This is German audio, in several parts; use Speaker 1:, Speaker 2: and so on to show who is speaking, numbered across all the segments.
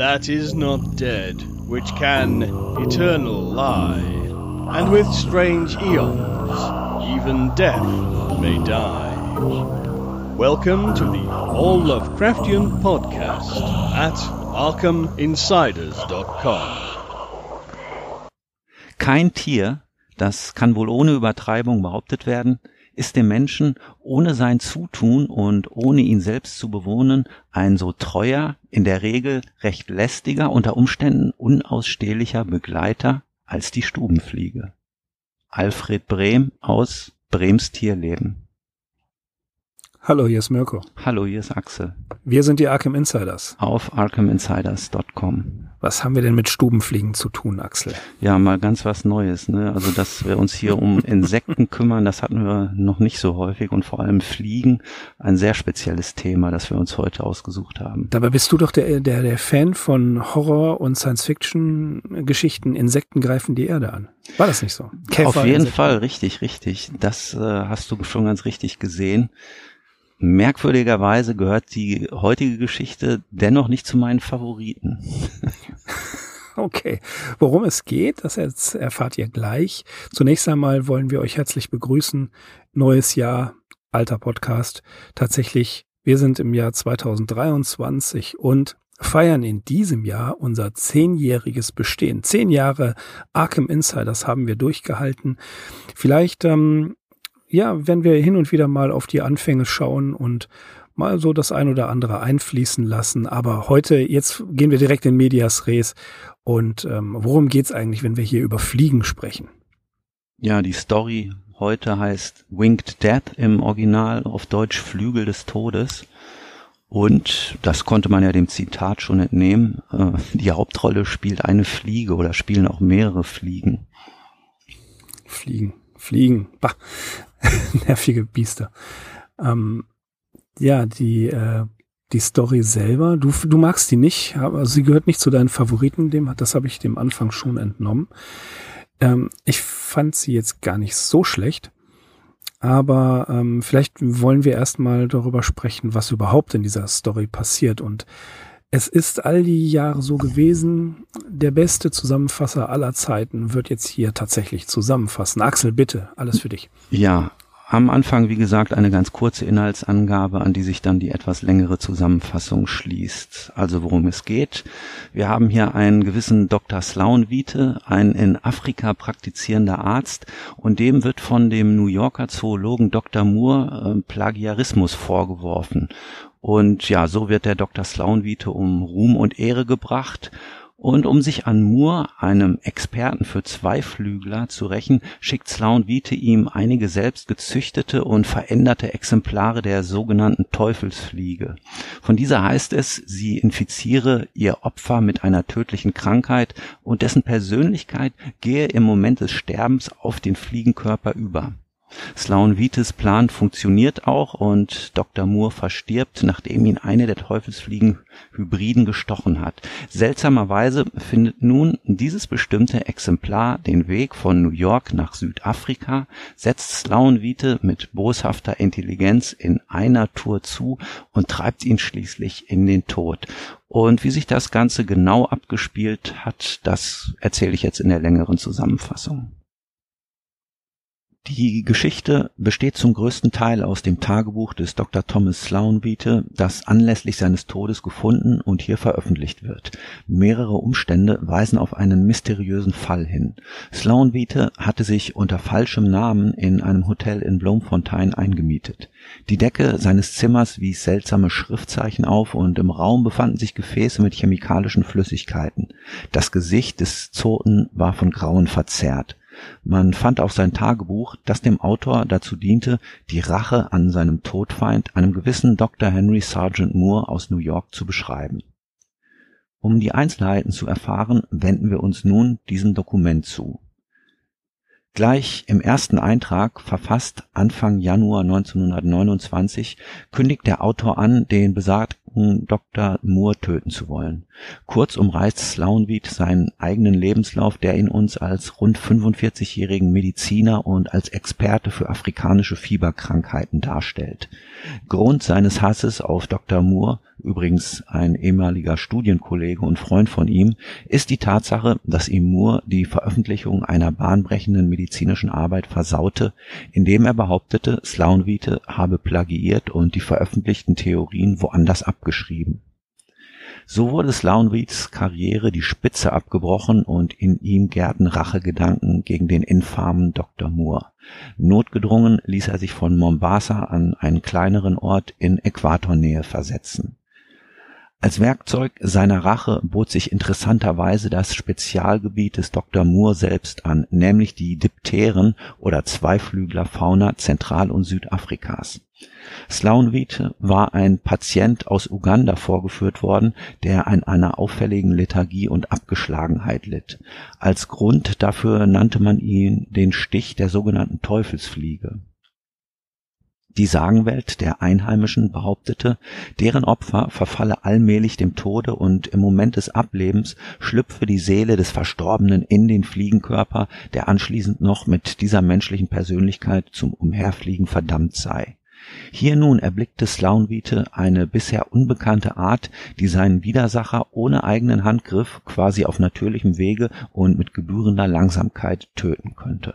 Speaker 1: that is not dead, which can eternal lie, and with strange eons, even death may die. Welcome to the All Lovecraftian Podcast at ArkhamInsiders.com.
Speaker 2: Kein Tier, das kann wohl ohne Übertreibung behauptet werden, ist dem Menschen ohne sein Zutun und ohne ihn selbst zu bewohnen ein so treuer, in der Regel recht lästiger, unter Umständen unausstehlicher Begleiter als die Stubenfliege. Alfred Brehm aus Brems Tierleben.
Speaker 3: Hallo, hier ist Mirko.
Speaker 2: Hallo, hier ist Axel.
Speaker 3: Wir sind die Arkham Insiders.
Speaker 2: Auf arkhaminsiders.com.
Speaker 3: Was haben wir denn mit Stubenfliegen zu tun, Axel?
Speaker 2: Ja, mal ganz was Neues. Ne? Also, dass wir uns hier um Insekten kümmern, das hatten wir noch nicht so häufig und vor allem Fliegen, ein sehr spezielles Thema, das wir uns heute ausgesucht haben.
Speaker 3: Dabei bist du doch der, der, der Fan von Horror- und Science-Fiction-Geschichten. Insekten greifen die Erde an. War das nicht so?
Speaker 2: Käfer, Auf jeden Insekten. Fall, richtig, richtig. Das äh, hast du schon ganz richtig gesehen. Merkwürdigerweise gehört die heutige Geschichte dennoch nicht zu meinen Favoriten.
Speaker 3: Okay, worum es geht, das jetzt erfahrt ihr gleich. Zunächst einmal wollen wir euch herzlich begrüßen. Neues Jahr, alter Podcast. Tatsächlich, wir sind im Jahr 2023 und feiern in diesem Jahr unser zehnjähriges Bestehen. Zehn Jahre Arkham Insiders haben wir durchgehalten. Vielleicht ähm, ja, wenn wir hin und wieder mal auf die Anfänge schauen und mal so das ein oder andere einfließen lassen. Aber heute, jetzt gehen wir direkt in Medias Res. Und ähm, worum geht's eigentlich, wenn wir hier über Fliegen sprechen?
Speaker 2: Ja, die Story heute heißt Winged Death im Original, auf Deutsch Flügel des Todes. Und das konnte man ja dem Zitat schon entnehmen. Äh, die Hauptrolle spielt eine Fliege oder spielen auch mehrere Fliegen.
Speaker 3: Fliegen, Fliegen. Bah. nervige Biester. Ähm, ja, die, äh, die Story selber, du, du magst die nicht, aber sie gehört nicht zu deinen Favoriten, dem, das habe ich dem Anfang schon entnommen. Ähm, ich fand sie jetzt gar nicht so schlecht, aber ähm, vielleicht wollen wir erstmal darüber sprechen, was überhaupt in dieser Story passiert und es ist all die Jahre so gewesen, der beste Zusammenfasser aller Zeiten wird jetzt hier tatsächlich zusammenfassen. Axel, bitte, alles für dich.
Speaker 2: Ja, am Anfang, wie gesagt, eine ganz kurze Inhaltsangabe, an die sich dann die etwas längere Zusammenfassung schließt. Also worum es geht. Wir haben hier einen gewissen Dr. Slaunwiete, ein in Afrika praktizierender Arzt, und dem wird von dem New Yorker Zoologen Dr. Moore äh, Plagiarismus vorgeworfen. Und ja, so wird der Dr. Slaunwiete um Ruhm und Ehre gebracht. Und um sich an Moore, einem Experten für Zweiflügler, zu rächen, schickt Slaunwiete ihm einige selbst gezüchtete und veränderte Exemplare der sogenannten Teufelsfliege. Von dieser heißt es, sie infiziere ihr Opfer mit einer tödlichen Krankheit und dessen Persönlichkeit gehe im Moment des Sterbens auf den Fliegenkörper über. Sloan-Vites Plan funktioniert auch und Dr. Moore verstirbt, nachdem ihn eine der Teufelsfliegen Hybriden gestochen hat. Seltsamerweise findet nun dieses bestimmte Exemplar den Weg von New York nach Südafrika, setzt Sloan-Vite mit boshafter Intelligenz in einer Tour zu und treibt ihn schließlich in den Tod. Und wie sich das Ganze genau abgespielt hat, das erzähle ich jetzt in der längeren Zusammenfassung. Die Geschichte besteht zum größten Teil aus dem Tagebuch des Dr. Thomas Sloanbeate, das anlässlich seines Todes gefunden und hier veröffentlicht wird. Mehrere Umstände weisen auf einen mysteriösen Fall hin. Sloanbeate hatte sich unter falschem Namen in einem Hotel in Bloemfontein eingemietet. Die Decke seines Zimmers wies seltsame Schriftzeichen auf und im Raum befanden sich Gefäße mit chemikalischen Flüssigkeiten. Das Gesicht des Zoten war von Grauen verzerrt. Man fand auch sein Tagebuch, das dem Autor dazu diente, die Rache an seinem Todfeind, einem gewissen Dr. Henry Sargent Moore aus New York zu beschreiben. Um die Einzelheiten zu erfahren, wenden wir uns nun diesem Dokument zu Gleich im ersten Eintrag, verfasst Anfang Januar 1929, kündigt der Autor an, den besagten Dr. Moore töten zu wollen. Kurz umreißt Slounweed seinen eigenen Lebenslauf, der ihn uns als rund 45-jährigen Mediziner und als Experte für afrikanische Fieberkrankheiten darstellt. Grund seines Hasses auf Dr. Moore übrigens ein ehemaliger Studienkollege und Freund von ihm, ist die Tatsache, dass ihm Moore die Veröffentlichung einer bahnbrechenden medizinischen Arbeit versaute, indem er behauptete, Sloan-Wiete habe plagiiert und die veröffentlichten Theorien woanders abgeschrieben. So wurde Slounweeds Karriere die Spitze abgebrochen und in ihm gärten Rachegedanken gegen den infamen Dr. Moore. Notgedrungen ließ er sich von Mombasa an einen kleineren Ort in Äquatornähe versetzen. Als Werkzeug seiner Rache bot sich interessanterweise das Spezialgebiet des Dr. Moore selbst an, nämlich die Dipteren oder Zweiflüglerfauna Zentral- und Südafrikas. Slaunwiete war ein Patient aus Uganda vorgeführt worden, der an einer auffälligen Lethargie und Abgeschlagenheit litt. Als Grund dafür nannte man ihn den Stich der sogenannten Teufelsfliege die Sagenwelt der Einheimischen behauptete, deren Opfer verfalle allmählich dem Tode und im Moment des Ablebens schlüpfe die Seele des Verstorbenen in den Fliegenkörper, der anschließend noch mit dieser menschlichen Persönlichkeit zum Umherfliegen verdammt sei. Hier nun erblickte Slaunwiete eine bisher unbekannte Art, die seinen Widersacher ohne eigenen Handgriff quasi auf natürlichem Wege und mit gebührender Langsamkeit töten könnte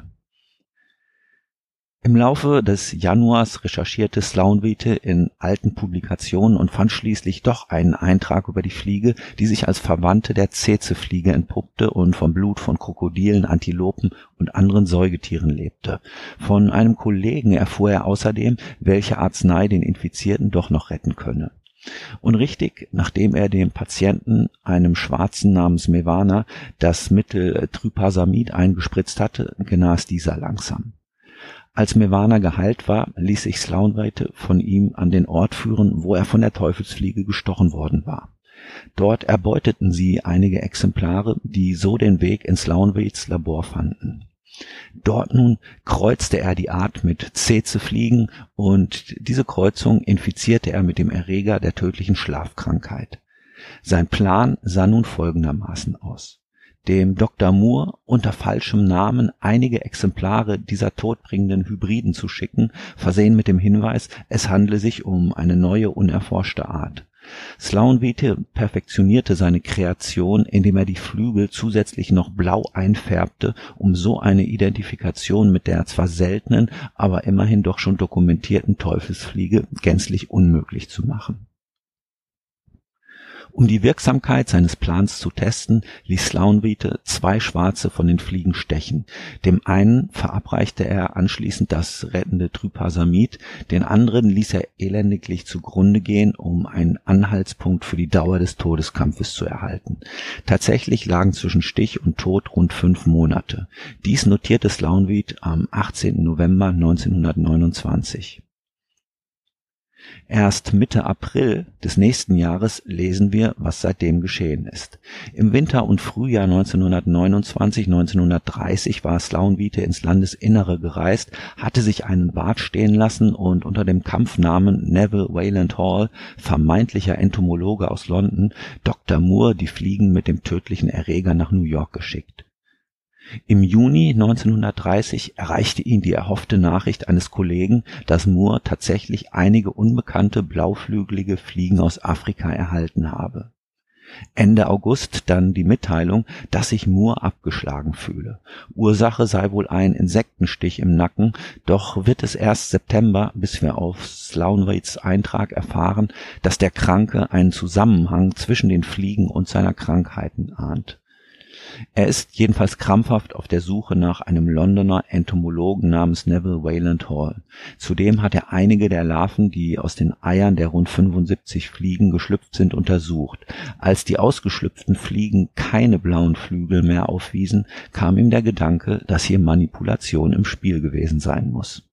Speaker 2: im Laufe des Januars recherchierte Slaunwiete in alten Publikationen und fand schließlich doch einen Eintrag über die Fliege, die sich als Verwandte der Tsetse-Fliege entpuppte und vom Blut von Krokodilen, Antilopen und anderen Säugetieren lebte. Von einem Kollegen erfuhr er außerdem, welche Arznei den Infizierten doch noch retten könne. Und richtig, nachdem er dem Patienten, einem Schwarzen namens Mevana, das Mittel Trypasamid eingespritzt hatte, genas dieser langsam. Als Mevana geheilt war, ließ sich Slaunweite von ihm an den Ort führen, wo er von der Teufelsfliege gestochen worden war. Dort erbeuteten sie einige Exemplare, die so den Weg ins Slaunwaits Labor fanden. Dort nun kreuzte er die Art mit Cece-Fliegen und diese Kreuzung infizierte er mit dem Erreger der tödlichen Schlafkrankheit. Sein Plan sah nun folgendermaßen aus dem Dr. Moore unter falschem Namen einige Exemplare dieser todbringenden Hybriden zu schicken, versehen mit dem Hinweis, es handle sich um eine neue unerforschte Art. Sloan-Wiete perfektionierte seine Kreation, indem er die Flügel zusätzlich noch blau einfärbte, um so eine Identifikation mit der zwar seltenen, aber immerhin doch schon dokumentierten Teufelsfliege gänzlich unmöglich zu machen um die Wirksamkeit seines Plans zu testen, ließ Slaunwiete zwei Schwarze von den Fliegen stechen. Dem einen verabreichte er anschließend das rettende Trypasamid, den anderen ließ er elendiglich zugrunde gehen, um einen Anhaltspunkt für die Dauer des Todeskampfes zu erhalten. Tatsächlich lagen zwischen Stich und Tod rund fünf Monate. Dies notierte Slaunwied am 18. November 1929. Erst Mitte April des nächsten Jahres lesen wir, was seitdem geschehen ist. Im Winter und Frühjahr 1929/1930 war Slaunwiete ins Landesinnere gereist, hatte sich einen Bart stehen lassen und unter dem Kampfnamen Neville Wayland Hall, vermeintlicher Entomologe aus London, Dr. Moore die Fliegen mit dem tödlichen Erreger nach New York geschickt im Juni 1930 erreichte ihn die erhoffte Nachricht eines Kollegen, dass Moore tatsächlich einige unbekannte blauflügelige Fliegen aus Afrika erhalten habe. Ende August dann die Mitteilung, dass sich Moore abgeschlagen fühle. Ursache sei wohl ein Insektenstich im Nacken, doch wird es erst September, bis wir auf Slounwaits Eintrag erfahren, dass der Kranke einen Zusammenhang zwischen den Fliegen und seiner Krankheiten ahnt. Er ist jedenfalls krampfhaft auf der Suche nach einem Londoner Entomologen namens Neville Wayland Hall. Zudem hat er einige der Larven, die aus den Eiern der rund 75 Fliegen geschlüpft sind, untersucht. Als die ausgeschlüpften Fliegen keine blauen Flügel mehr aufwiesen, kam ihm der Gedanke, dass hier Manipulation im Spiel gewesen sein muss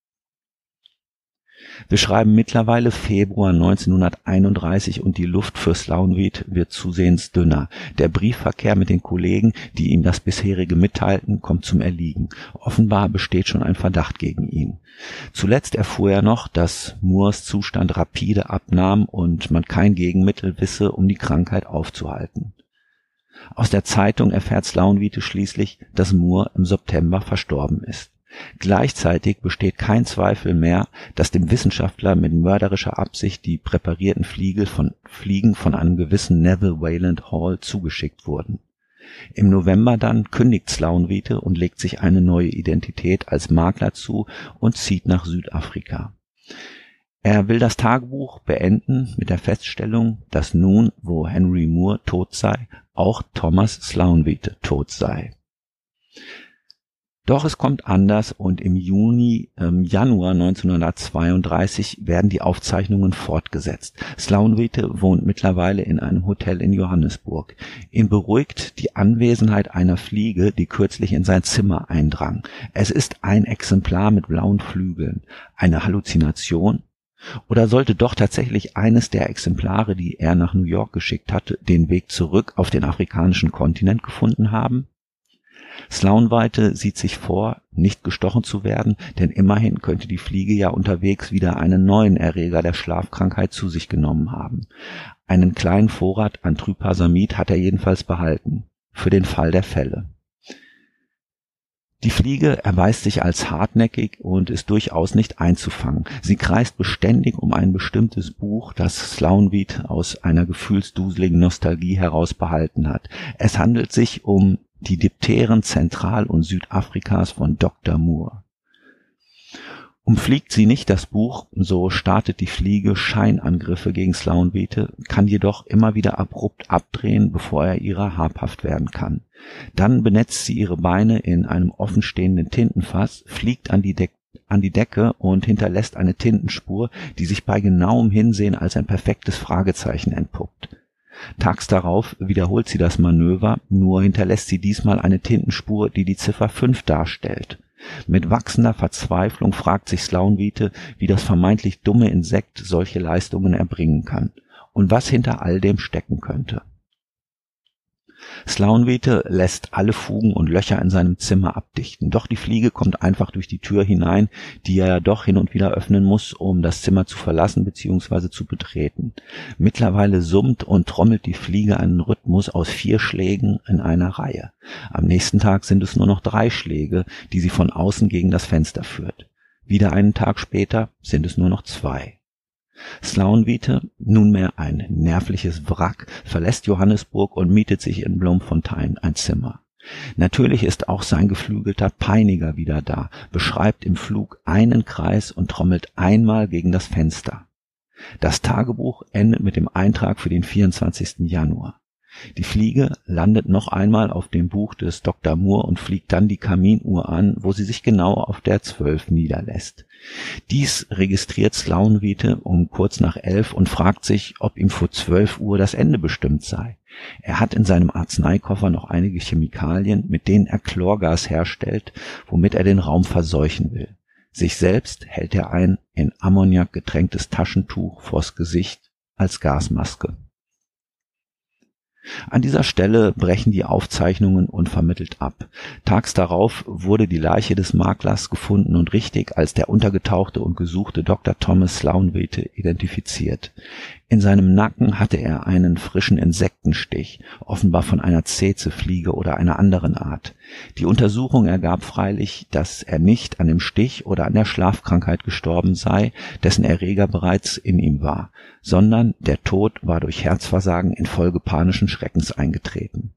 Speaker 2: wir schreiben mittlerweile Februar 1931 und die Luft für Slaunwied wird zusehends dünner. Der Briefverkehr mit den Kollegen, die ihm das bisherige mitteilten, kommt zum Erliegen. Offenbar besteht schon ein Verdacht gegen ihn. Zuletzt erfuhr er noch, dass Moores Zustand rapide abnahm und man kein Gegenmittel wisse, um die Krankheit aufzuhalten. Aus der Zeitung erfährt Slaunwiete schließlich, dass Moore im September verstorben ist. Gleichzeitig besteht kein Zweifel mehr, dass dem Wissenschaftler mit mörderischer Absicht die präparierten Fliege von, Fliegen von einem gewissen Neville Wayland Hall zugeschickt wurden. Im November dann kündigt Slaunwiete und legt sich eine neue Identität als Makler zu und zieht nach Südafrika. Er will das Tagebuch beenden mit der Feststellung, dass nun, wo Henry Moore tot sei, auch Thomas Slaunwiete tot sei. Doch es kommt anders und im Juni, ähm, Januar 1932 werden die Aufzeichnungen fortgesetzt. Slaunwiete wohnt mittlerweile in einem Hotel in Johannesburg. Ihn beruhigt die Anwesenheit einer Fliege, die kürzlich in sein Zimmer eindrang. Es ist ein Exemplar mit blauen Flügeln. Eine Halluzination? Oder sollte doch tatsächlich eines der Exemplare, die er nach New York geschickt hatte, den Weg zurück auf den afrikanischen Kontinent gefunden haben? Slaunweite sieht sich vor, nicht gestochen zu werden, denn immerhin könnte die Fliege ja unterwegs wieder einen neuen Erreger der Schlafkrankheit zu sich genommen haben. Einen kleinen Vorrat an Trypasamid hat er jedenfalls behalten, für den Fall der Fälle. Die Fliege erweist sich als hartnäckig und ist durchaus nicht einzufangen. Sie kreist beständig um ein bestimmtes Buch, das Slaunwied aus einer gefühlsduseligen Nostalgie heraus behalten hat. Es handelt sich um die Dipteren Zentral- und Südafrikas von Dr. Moore. Umfliegt sie nicht das Buch, so startet die Fliege Scheinangriffe gegen Slaunbeete, kann jedoch immer wieder abrupt abdrehen, bevor er ihrer habhaft werden kann. Dann benetzt sie ihre Beine in einem offenstehenden Tintenfass, fliegt an die, Deck an die Decke und hinterlässt eine Tintenspur, die sich bei genauem Hinsehen als ein perfektes Fragezeichen entpuppt. Tags darauf wiederholt sie das Manöver, nur hinterlässt sie diesmal eine Tintenspur, die die Ziffer 5 darstellt. Mit wachsender Verzweiflung fragt sich Slaunwiete, wie das vermeintlich dumme Insekt solche Leistungen erbringen kann und was hinter all dem stecken könnte. Slaunwete lässt alle Fugen und Löcher in seinem Zimmer abdichten, doch die Fliege kommt einfach durch die Tür hinein, die er ja doch hin und wieder öffnen muss, um das Zimmer zu verlassen bzw. zu betreten. Mittlerweile summt und trommelt die Fliege einen Rhythmus aus vier Schlägen in einer Reihe. Am nächsten Tag sind es nur noch drei Schläge, die sie von außen gegen das Fenster führt. Wieder einen Tag später sind es nur noch zwei. Slaunwiete, nunmehr ein nervliches Wrack, verlässt Johannesburg und mietet sich in Bloemfontein ein Zimmer. Natürlich ist auch sein geflügelter Peiniger wieder da, beschreibt im Flug einen Kreis und trommelt einmal gegen das Fenster. Das Tagebuch endet mit dem Eintrag für den 24. Januar. Die Fliege landet noch einmal auf dem Buch des Dr. Moore und fliegt dann die Kaminuhr an, wo sie sich genau auf der 12 niederlässt. Dies registriert Slaunwiete um kurz nach elf und fragt sich, ob ihm vor 12 Uhr das Ende bestimmt sei. Er hat in seinem Arzneikoffer noch einige Chemikalien, mit denen er Chlorgas herstellt, womit er den Raum verseuchen will. Sich selbst hält er ein in Ammoniak getränktes Taschentuch vors Gesicht als Gasmaske. An dieser Stelle brechen die Aufzeichnungen unvermittelt ab. Tags darauf wurde die Leiche des Maklers gefunden und richtig als der untergetauchte und gesuchte Dr. Thomas Slaunwete identifiziert. In seinem Nacken hatte er einen frischen Insektenstich, offenbar von einer Zezefliege oder einer anderen Art. Die Untersuchung ergab freilich, dass er nicht an dem Stich oder an der Schlafkrankheit gestorben sei, dessen Erreger bereits in ihm war, sondern der Tod war durch Herzversagen infolge panischen Schreckens eingetreten.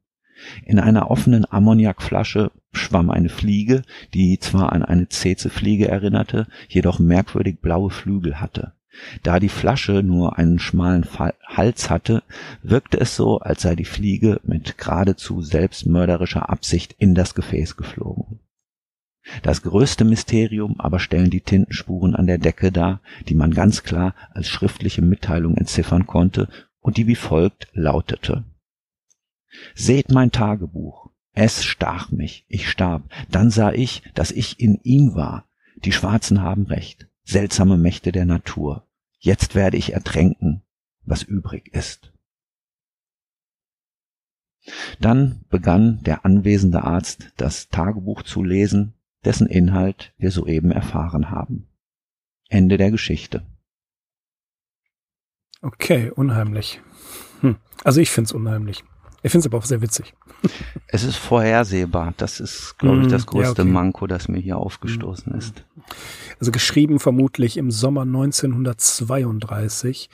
Speaker 2: In einer offenen Ammoniakflasche schwamm eine Fliege, die zwar an eine Zezefliege erinnerte, jedoch merkwürdig blaue Flügel hatte. Da die Flasche nur einen schmalen Hals hatte, wirkte es so, als sei die Fliege mit geradezu selbstmörderischer Absicht in das Gefäß geflogen. Das größte Mysterium aber stellen die Tintenspuren an der Decke dar, die man ganz klar als schriftliche Mitteilung entziffern konnte und die wie folgt lautete. Seht mein Tagebuch. Es stach mich, ich starb. Dann sah ich, dass ich in ihm war. Die Schwarzen haben recht. Seltsame Mächte der Natur. Jetzt werde ich ertränken, was übrig ist. Dann begann der anwesende Arzt das Tagebuch zu lesen, dessen Inhalt wir soeben erfahren haben. Ende der Geschichte.
Speaker 3: Okay, unheimlich. Hm. Also ich find's unheimlich. Ich finde es aber auch sehr witzig.
Speaker 2: Es ist vorhersehbar. Das ist, glaube ich,
Speaker 3: Mm,
Speaker 2: das
Speaker 3: ja,
Speaker 2: größte
Speaker 3: okay.
Speaker 2: Manko, das mir hier aufgestoßen ist.
Speaker 3: Also geschrieben vermutlich im Sommer 1932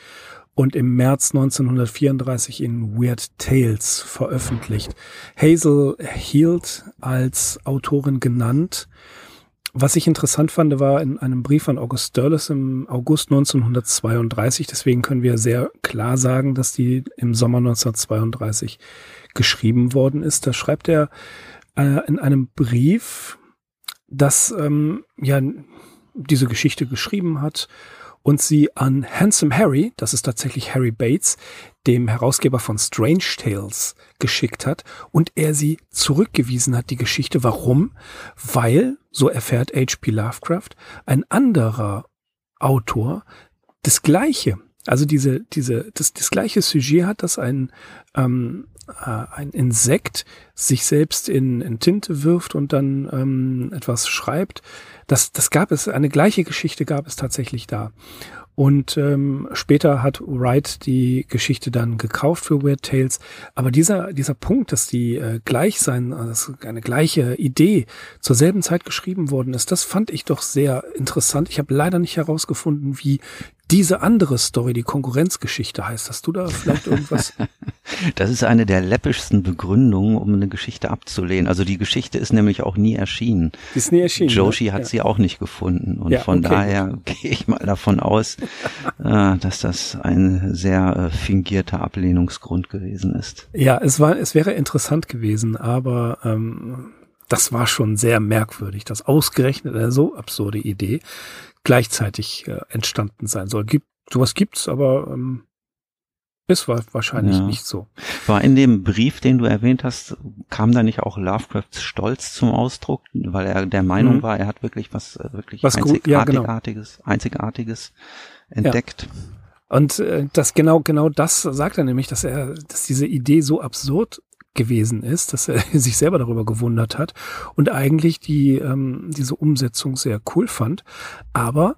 Speaker 3: und im März 1934 in Weird Tales veröffentlicht. Hazel Hield als Autorin genannt. Was ich interessant fand, war in einem Brief an August Derleth im August 1932. Deswegen können wir sehr klar sagen, dass die im Sommer 1932 geschrieben worden ist. Da schreibt er äh, in einem Brief, dass ähm, ja diese Geschichte geschrieben hat und sie an Handsome Harry, das ist tatsächlich Harry Bates, dem Herausgeber von Strange Tales, geschickt hat und er sie zurückgewiesen hat, die Geschichte. Warum? Weil, so erfährt H.P. Lovecraft, ein anderer Autor das gleiche, also diese, diese, das, das gleiche Sujet hat, dass ein, ähm, äh, ein Insekt sich selbst in, in Tinte wirft und dann ähm, etwas schreibt. Das, das gab es, eine gleiche Geschichte gab es tatsächlich da. Und ähm, später hat Wright die Geschichte dann gekauft für Weird Tales. Aber dieser, dieser Punkt, dass die äh, gleich sein, also eine gleiche Idee zur selben Zeit geschrieben worden ist, das fand ich doch sehr interessant. Ich habe leider nicht herausgefunden, wie diese andere Story, die Konkurrenzgeschichte heißt. Hast du da vielleicht irgendwas?
Speaker 2: Das ist eine der läppischsten Begründungen, um eine Geschichte abzulehnen. Also die Geschichte ist nämlich auch nie erschienen.
Speaker 3: Die ist nie erschienen.
Speaker 2: Joshi
Speaker 3: ne?
Speaker 2: hat
Speaker 3: ja.
Speaker 2: sie auch nicht gefunden. Und
Speaker 3: Ja,
Speaker 2: von
Speaker 3: okay,
Speaker 2: daher gehe ich mal davon aus, äh, dass das ein sehr äh, fingierter Ablehnungsgrund gewesen ist.
Speaker 3: Ja, es war, es wäre interessant gewesen, aber ähm, das war schon sehr merkwürdig, dass ausgerechnet eine so absurde Idee gleichzeitig äh, entstanden sein soll. Gibt, sowas gibt's, aber ähm, ist wa wahrscheinlich
Speaker 2: Ja.
Speaker 3: nicht so.
Speaker 2: War in dem Brief, den du erwähnt hast, kam da nicht auch Lovecrafts Stolz zum Ausdruck, weil er der Meinung
Speaker 3: Mhm.
Speaker 2: war, er hat wirklich was äh, wirklich
Speaker 3: Was gut- ja, genau.
Speaker 2: einzigartiges, einzigartiges entdeckt.
Speaker 3: Und äh, das genau, genau das sagt er nämlich, dass er, dass diese Idee so absurd gewesen ist, dass er sich selber darüber gewundert hat und eigentlich die ähm, diese Umsetzung sehr cool fand, aber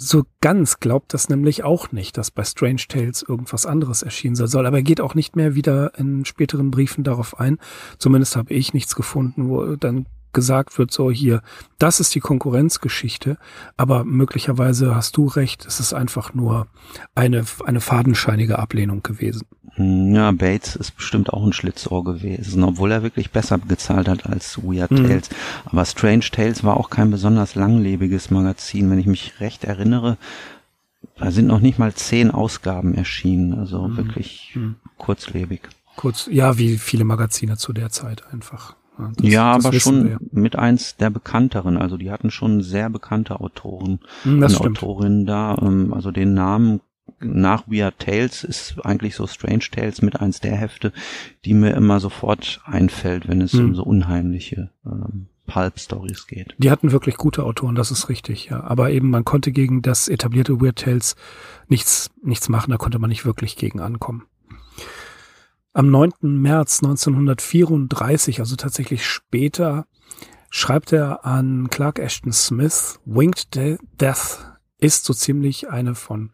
Speaker 3: so ganz glaubt das nämlich auch nicht, dass bei Strange Tales irgendwas anderes erschienen sein soll. Aber er geht auch nicht mehr wieder in späteren Briefen darauf ein. Zumindest habe ich nichts gefunden, wo dann gesagt wird, so hier, das ist die Konkurrenzgeschichte, aber möglicherweise hast du recht, es ist einfach nur eine, eine fadenscheinige Ablehnung gewesen.
Speaker 2: Hm, Ja, Bates ist bestimmt auch ein Schlitzohr gewesen, obwohl er wirklich besser gezahlt hat als Weird
Speaker 3: Mhm.
Speaker 2: Tales. Aber Strange Tales war auch kein besonders langlebiges Magazin, wenn ich mich recht erinnere. Da sind noch nicht mal zehn Ausgaben erschienen, also
Speaker 3: Mhm.
Speaker 2: wirklich
Speaker 3: Mhm.
Speaker 2: kurzlebig.
Speaker 3: Kurz, ja, wie viele Magazine zu der Zeit einfach. Das-
Speaker 2: ja,
Speaker 3: das
Speaker 2: aber schon
Speaker 3: wir.
Speaker 2: mit eins der bekannteren. Also die hatten schon sehr bekannte Autoren
Speaker 3: Hm, Das
Speaker 2: und
Speaker 3: stimmt.
Speaker 2: Autorinnen da. Ähm, also den Namen nach Weird Tales ist eigentlich so Strange Tales mit eins der Hefte, die mir immer sofort einfällt, wenn es
Speaker 3: Hm.
Speaker 2: um so unheimliche ähm, Pulp-Stories geht.
Speaker 3: Die hatten wirklich gute Autoren, das ist richtig, ja. Aber eben, man konnte gegen das etablierte Weird Tales nichts, nichts machen, da konnte man nicht wirklich gegen ankommen. Am 9. März 1934, also tatsächlich später, schreibt er an Clark Ashton Smith, Winged De Death ist so ziemlich eine von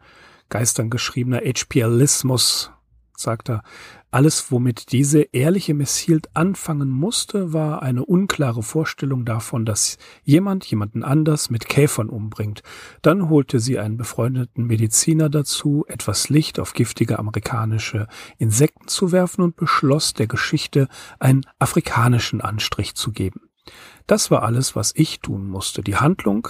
Speaker 3: Geistern geschriebener HPLismus, sagt er. Alles, womit diese ehrliche Miss Hield anfangen musste, war eine unklare Vorstellung davon, dass jemand jemanden anders mit Käfern umbringt. Dann holte sie einen befreundeten Mediziner dazu, etwas Licht auf giftige amerikanische Insekten zu werfen und beschloss, der Geschichte einen afrikanischen Anstrich zu geben. Das war alles, was ich tun musste. Die Handlung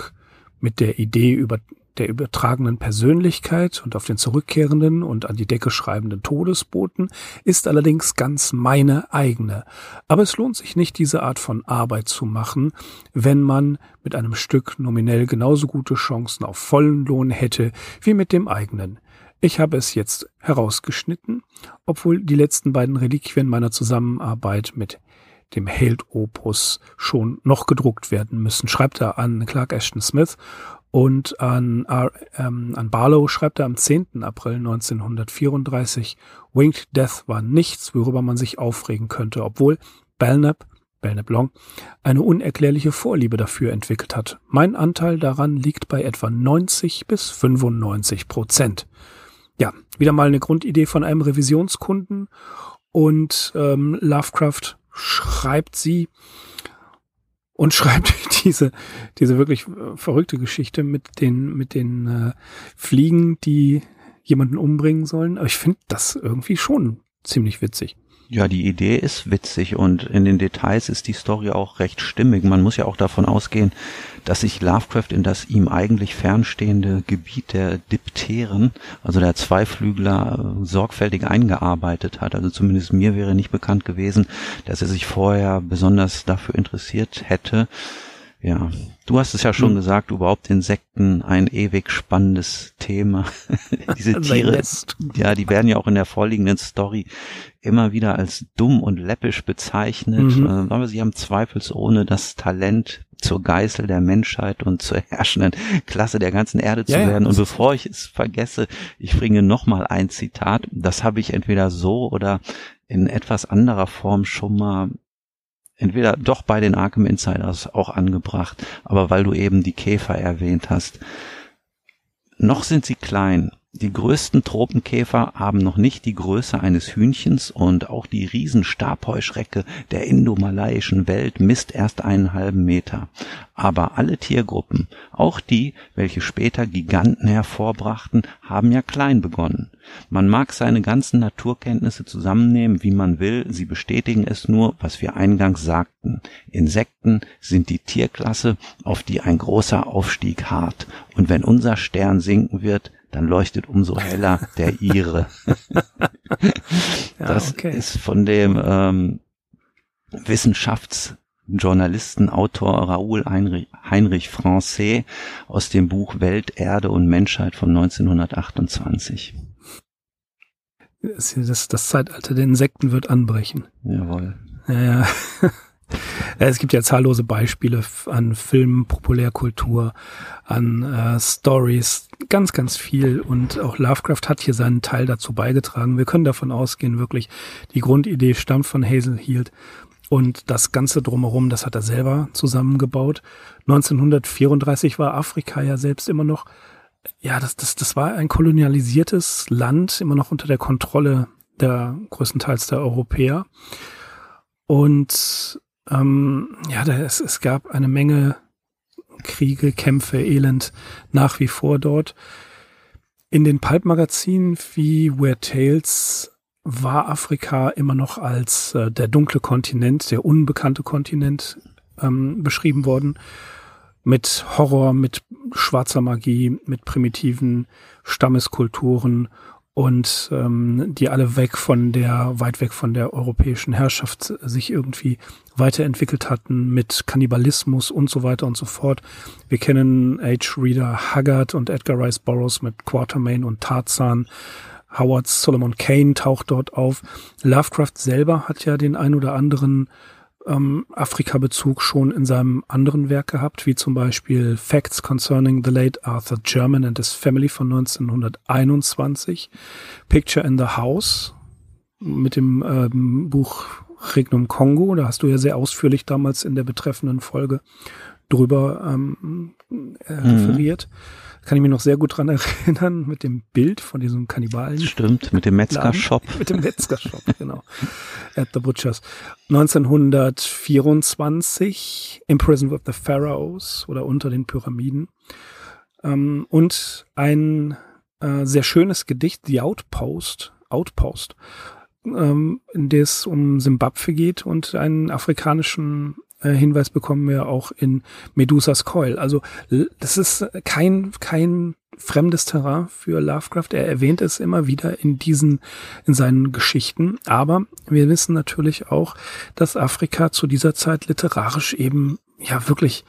Speaker 3: mit der Idee über der übertragenen Persönlichkeit und auf den zurückkehrenden und an die Decke schreibenden Todesboten ist allerdings ganz meine eigene. Aber es lohnt sich nicht, diese Art von Arbeit zu machen, wenn man mit einem Stück nominell genauso gute Chancen auf vollen Lohn hätte wie mit dem eigenen. Ich habe es jetzt herausgeschnitten, obwohl die letzten beiden Reliquien meiner Zusammenarbeit mit dem Hailed Opus schon noch gedruckt werden müssen, schreibt er an Clark Ashton Smith und an, R- ähm, an Barlow schreibt er am 10. April 1934, Winged Death war nichts, worüber man sich aufregen könnte, obwohl Belknap, Belknap Long, eine unerklärliche Vorliebe dafür entwickelt hat. Mein Anteil daran liegt bei etwa 90 bis 95 Prozent. Ja, wieder mal eine Grundidee von einem Revisionskunden und ähm, Lovecraft schreibt sie und schreibt diese diese wirklich äh, verrückte Geschichte mit den mit den äh, Fliegen, die jemanden umbringen sollen. Aber ich finde das irgendwie schon ziemlich witzig.
Speaker 2: Ja, die Idee ist witzig und in den Details ist die Story auch recht stimmig. Man muss ja auch davon ausgehen, dass sich Lovecraft in das ihm eigentlich fernstehende Gebiet der Dipteren, also der Zweiflügler, äh, sorgfältig eingearbeitet hat. Also zumindest mir wäre nicht bekannt gewesen, dass er sich vorher besonders dafür interessiert hätte. Ja, du hast es ja schon hm. gesagt, überhaupt Insekten ein ewig spannendes Thema. Diese Tiere, ja, die werden ja auch in der vorliegenden Story immer wieder als dumm und läppisch bezeichnet, mhm. Äh, aber sie haben zweifelsohne das Talent, zur Geißel der Menschheit und zur herrschenden Klasse der ganzen Erde zu ja, werden. Und bevor ich es vergesse, ich bringe nochmal ein Zitat. Das habe ich entweder so oder in etwas anderer Form schon mal entweder doch bei den Arkham Insiders auch angebracht, aber weil du eben die Käfer erwähnt hast. Noch sind sie klein, die größten Tropenkäfer haben noch nicht die Größe eines Hühnchens und auch die Riesenstabheuschrecke der indomalaiischen Welt misst erst einen halben Meter. Aber alle Tiergruppen, auch die, welche später Giganten hervorbrachten, haben ja klein begonnen. Man mag seine ganzen Naturkenntnisse zusammennehmen, wie man will, sie bestätigen es nur, was wir eingangs sagten. Insekten sind die Tierklasse, auf die ein großer Aufstieg harrt. Und wenn unser Stern sinken wird, dann leuchtet umso heller der ihre. das okay. ist von dem ähm, Wissenschaftsjournalisten, Autor Raoul Heinrich, Heinrich Francais aus dem Buch Welt, Erde und Menschheit von 1928.
Speaker 3: Das, das Zeitalter der Insekten wird anbrechen.
Speaker 2: Jawohl.
Speaker 3: Ja, ja. Es gibt ja zahllose Beispiele an Filmen, Populärkultur, an äh, Stories, ganz, ganz viel. Und auch Lovecraft hat hier seinen Teil dazu beigetragen. Wir können davon ausgehen, wirklich, die Grundidee stammt von Hazel Heald. Und das Ganze drumherum, das hat er selber zusammengebaut. 1934 war Afrika ja selbst immer noch, ja, das, das, das war ein kolonialisiertes Land, immer noch unter der Kontrolle der größtenteils der Europäer. Und ähm, ja, da, es, es gab eine Menge Kriege, Kämpfe, Elend nach wie vor dort. In den Pulp-Magazinen wie Weird Tales war Afrika immer noch als äh, der dunkle Kontinent, der unbekannte Kontinent ähm, beschrieben worden. Mit Horror, mit schwarzer Magie, mit primitiven Stammeskulturen und ähm, die alle weg von der, weit weg von der europäischen Herrschaft sich irgendwie weiterentwickelt hatten mit Kannibalismus und so weiter und so fort. Wir kennen H. Reader Haggard und Edgar Rice Burroughs mit Quatermain und Tarzan. Howard Solomon Kane taucht dort auf. Lovecraft selber hat ja den ein oder anderen ähm, Afrika-Bezug schon in seinem anderen Werk gehabt, wie zum Beispiel Facts Concerning the Late Arthur German and His Family von 1921, Picture in the House mit dem ähm, Buch Regnum Congo, da hast du ja sehr ausführlich damals in der betreffenden Folge drüber ähm, äh, mhm. referiert. Kann ich mich noch sehr gut dran erinnern mit dem Bild von diesem Kannibalen.
Speaker 2: Stimmt, mit dem Metzger-Shop.
Speaker 3: mit dem Metzger-Shop, genau. At the Butchers. 1924 Imprisoned with the Pharaohs oder unter den Pyramiden. Ähm, und ein äh, sehr schönes Gedicht, The Outpost, Outpost, ähm, in der es um Simbabwe geht und einen afrikanischen äh, Hinweis bekommen wir auch in Medusas Coil. Also das ist kein, kein fremdes Terrain für Lovecraft. Er erwähnt es immer wieder in diesen, in seinen Geschichten. Aber wir wissen natürlich auch, dass Afrika zu dieser Zeit literarisch eben ja wirklich